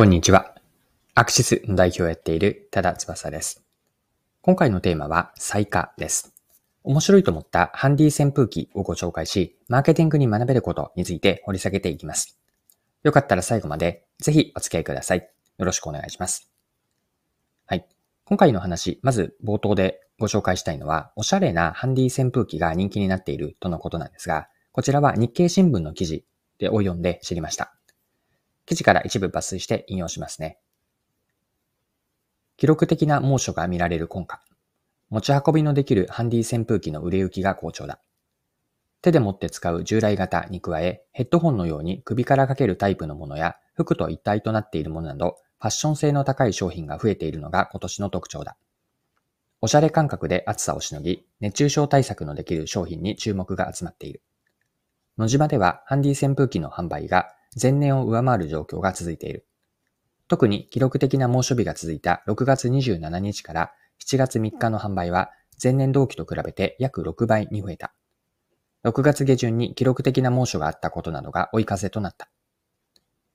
こんにちは。アクシスの代表をやっている多田翼です。今回のテーマは最下です。面白いと思ったハンディ扇風機をご紹介し、マーケティングに学べることについて掘り下げていきます。よかったら最後までぜひお付き合いください。よろしくお願いします。はい。今回の話、まず冒頭でご紹介したいのは、おしゃれなハンディ扇風機が人気になっているとのことなんですが、こちらは日経新聞の記事でを読んで知りました。記事から一部抜粋して引用しますね。記録的な猛暑が見られる今夏。持ち運びのできるハンディ扇風機の売れ行きが好調だ。手で持って使う従来型に加え、ヘッドホンのように首からかけるタイプのものや、服と一体となっているものなど、ファッション性の高い商品が増えているのが今年の特徴だ。おしゃれ感覚で暑さをしのぎ、熱中症対策のできる商品に注目が集まっている。野島ではハンディ扇風機の販売が前年を上回る状況が続いている。特に記録的な猛暑日が続いた6月27日から7月3日の販売は前年同期と比べて約6倍に増えた。6月下旬に記録的な猛暑があったことなどが追い風となった。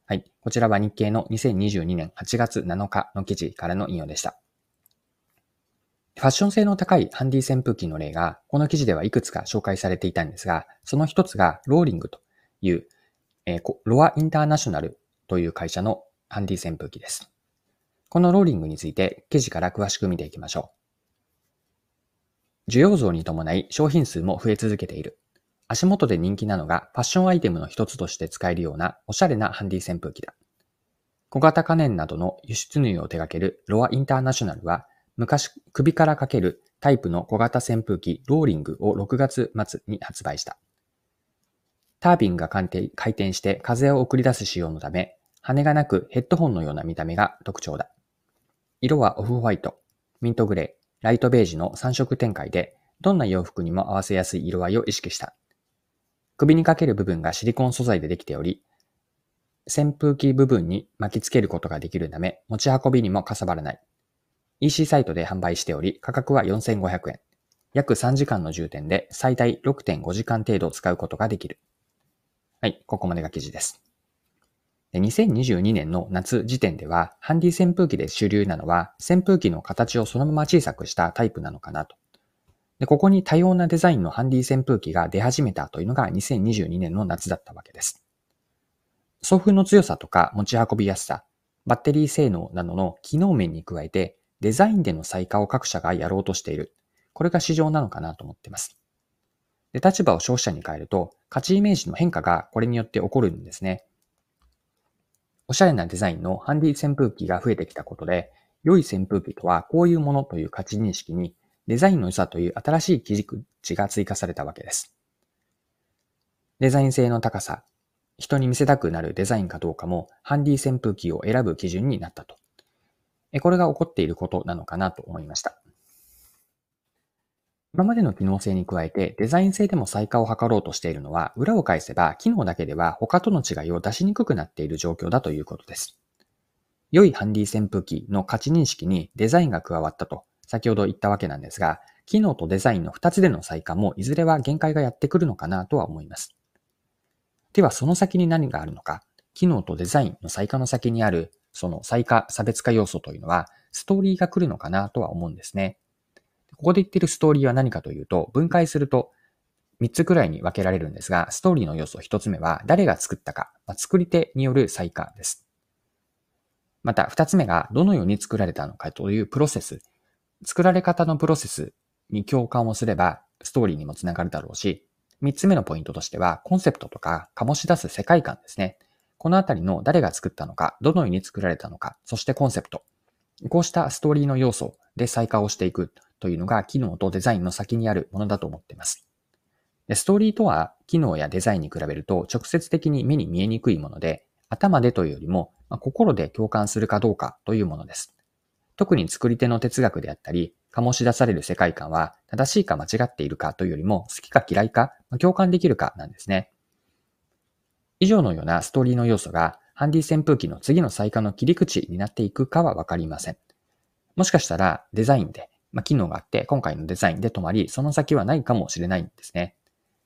はい。こちらは日経の2022年8月7日の記事からの引用でした。ファッション性の高いハンディ扇風機の例が、この記事ではいくつか紹介されていたんですが、その一つがローリングというえー、ロアインターナショナルという会社のハンディ扇風機です。このローリングについて記事から詳しく見ていきましょう。需要増に伴い商品数も増え続けている。足元で人気なのがファッションアイテムの一つとして使えるようなおしゃれなハンディ扇風機だ。小型家電などの輸出入を手掛けるロアインターナショナルは昔首からかけるタイプの小型扇風機ローリングを6月末に発売した。タービンが回転して風を送り出す仕様のため、羽がなくヘッドホンのような見た目が特徴だ。色はオフホワイト、ミントグレー、ライトベージュの3色展開で、どんな洋服にも合わせやすい色合いを意識した。首にかける部分がシリコン素材でできており、扇風機部分に巻きつけることができるため、持ち運びにもかさばらない。EC サイトで販売しており、価格は4500円。約3時間の充填で最大6.5時間程度使うことができる。はい、ここまでが記事です。2022年の夏時点では、ハンディ扇風機で主流なのは、扇風機の形をそのまま小さくしたタイプなのかなと。でここに多様なデザインのハンディ扇風機が出始めたというのが2022年の夏だったわけです。送風の強さとか持ち運びやすさ、バッテリー性能などの機能面に加えて、デザインでの再化を各社がやろうとしている。これが市場なのかなと思っています。で、立場を消費者に変えると、価値イメージの変化がこれによって起こるんですね。おしゃれなデザインのハンディ扇風機が増えてきたことで、良い扇風機とはこういうものという価値認識に、デザインの良さという新しい基軸値が追加されたわけです。デザイン性の高さ、人に見せたくなるデザインかどうかも、ハンディ扇風機を選ぶ基準になったと。これが起こっていることなのかなと思いました。今までの機能性に加えてデザイン性でも再化を図ろうとしているのは、裏を返せば機能だけでは他との違いを出しにくくなっている状況だということです。良いハンディ扇風機の価値認識にデザインが加わったと先ほど言ったわけなんですが、機能とデザインの2つでの再化もいずれは限界がやってくるのかなとは思います。ではその先に何があるのか、機能とデザインの再化の先にあるその再化差別化要素というのはストーリーが来るのかなとは思うんですね。ここで言ってるストーリーは何かというと、分解すると3つくらいに分けられるんですが、ストーリーの要素1つ目は誰が作ったか、まあ、作り手による再化です。また2つ目がどのように作られたのかというプロセス。作られ方のプロセスに共感をすればストーリーにもつながるだろうし、3つ目のポイントとしてはコンセプトとか醸し出す世界観ですね。このあたりの誰が作ったのか、どのように作られたのか、そしてコンセプト。こうしたストーリーの要素で再化をしていくというのが機能とデザインの先にあるものだと思っています。でストーリーとは機能やデザインに比べると直接的に目に見えにくいもので、頭でというよりも、まあ、心で共感するかどうかというものです。特に作り手の哲学であったり、醸し出される世界観は正しいか間違っているかというよりも好きか嫌いか、まあ、共感できるかなんですね。以上のようなストーリーの要素がハンディ扇風機の次の再化の切り口になっていくかはわかりません。もしかしたらデザインでまあ、機能があって、今回のデザインで止まり、その先はないかもしれないんですね。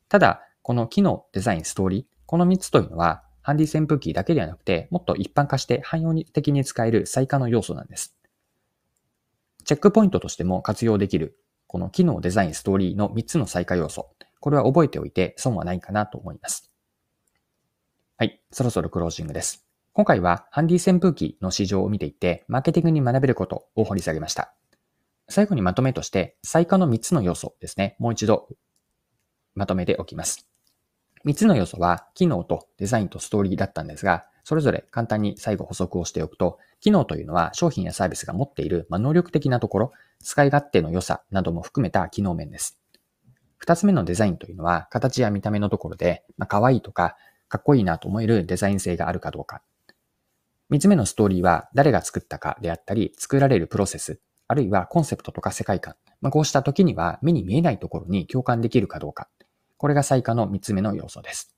ただ、この機能、デザイン、ストーリー、この3つというのは、ハンディ扇風機だけではなくて、もっと一般化して汎用的に使える最下の要素なんです。チェックポイントとしても活用できる、この機能、デザイン、ストーリーの3つの最下要素。これは覚えておいて損はないかなと思います。はい、そろそろクロージングです。今回はハンディ扇風機の市場を見ていって、マーケティングに学べることを掘り下げました。最後にまとめとして、最下の3つの要素ですね。もう一度まとめておきます。3つの要素は、機能とデザインとストーリーだったんですが、それぞれ簡単に最後補足をしておくと、機能というのは商品やサービスが持っている、ま能力的なところ、使い勝手の良さなども含めた機能面です。二つ目のデザインというのは、形や見た目のところで、まあ、可愛いとか、かっこいいなと思えるデザイン性があるかどうか。三つ目のストーリーは、誰が作ったかであったり、作られるプロセス、あるいはコンセプトとか世界観。まあ、こうした時には、目に見えないところに共感できるかどうか。これが最下の3つ目の要素です。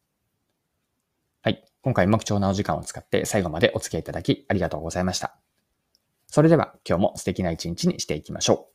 はい。今回も貴重なお時間を使って最後までお付き合いいただきありがとうございました。それでは今日も素敵な一日にしていきましょう。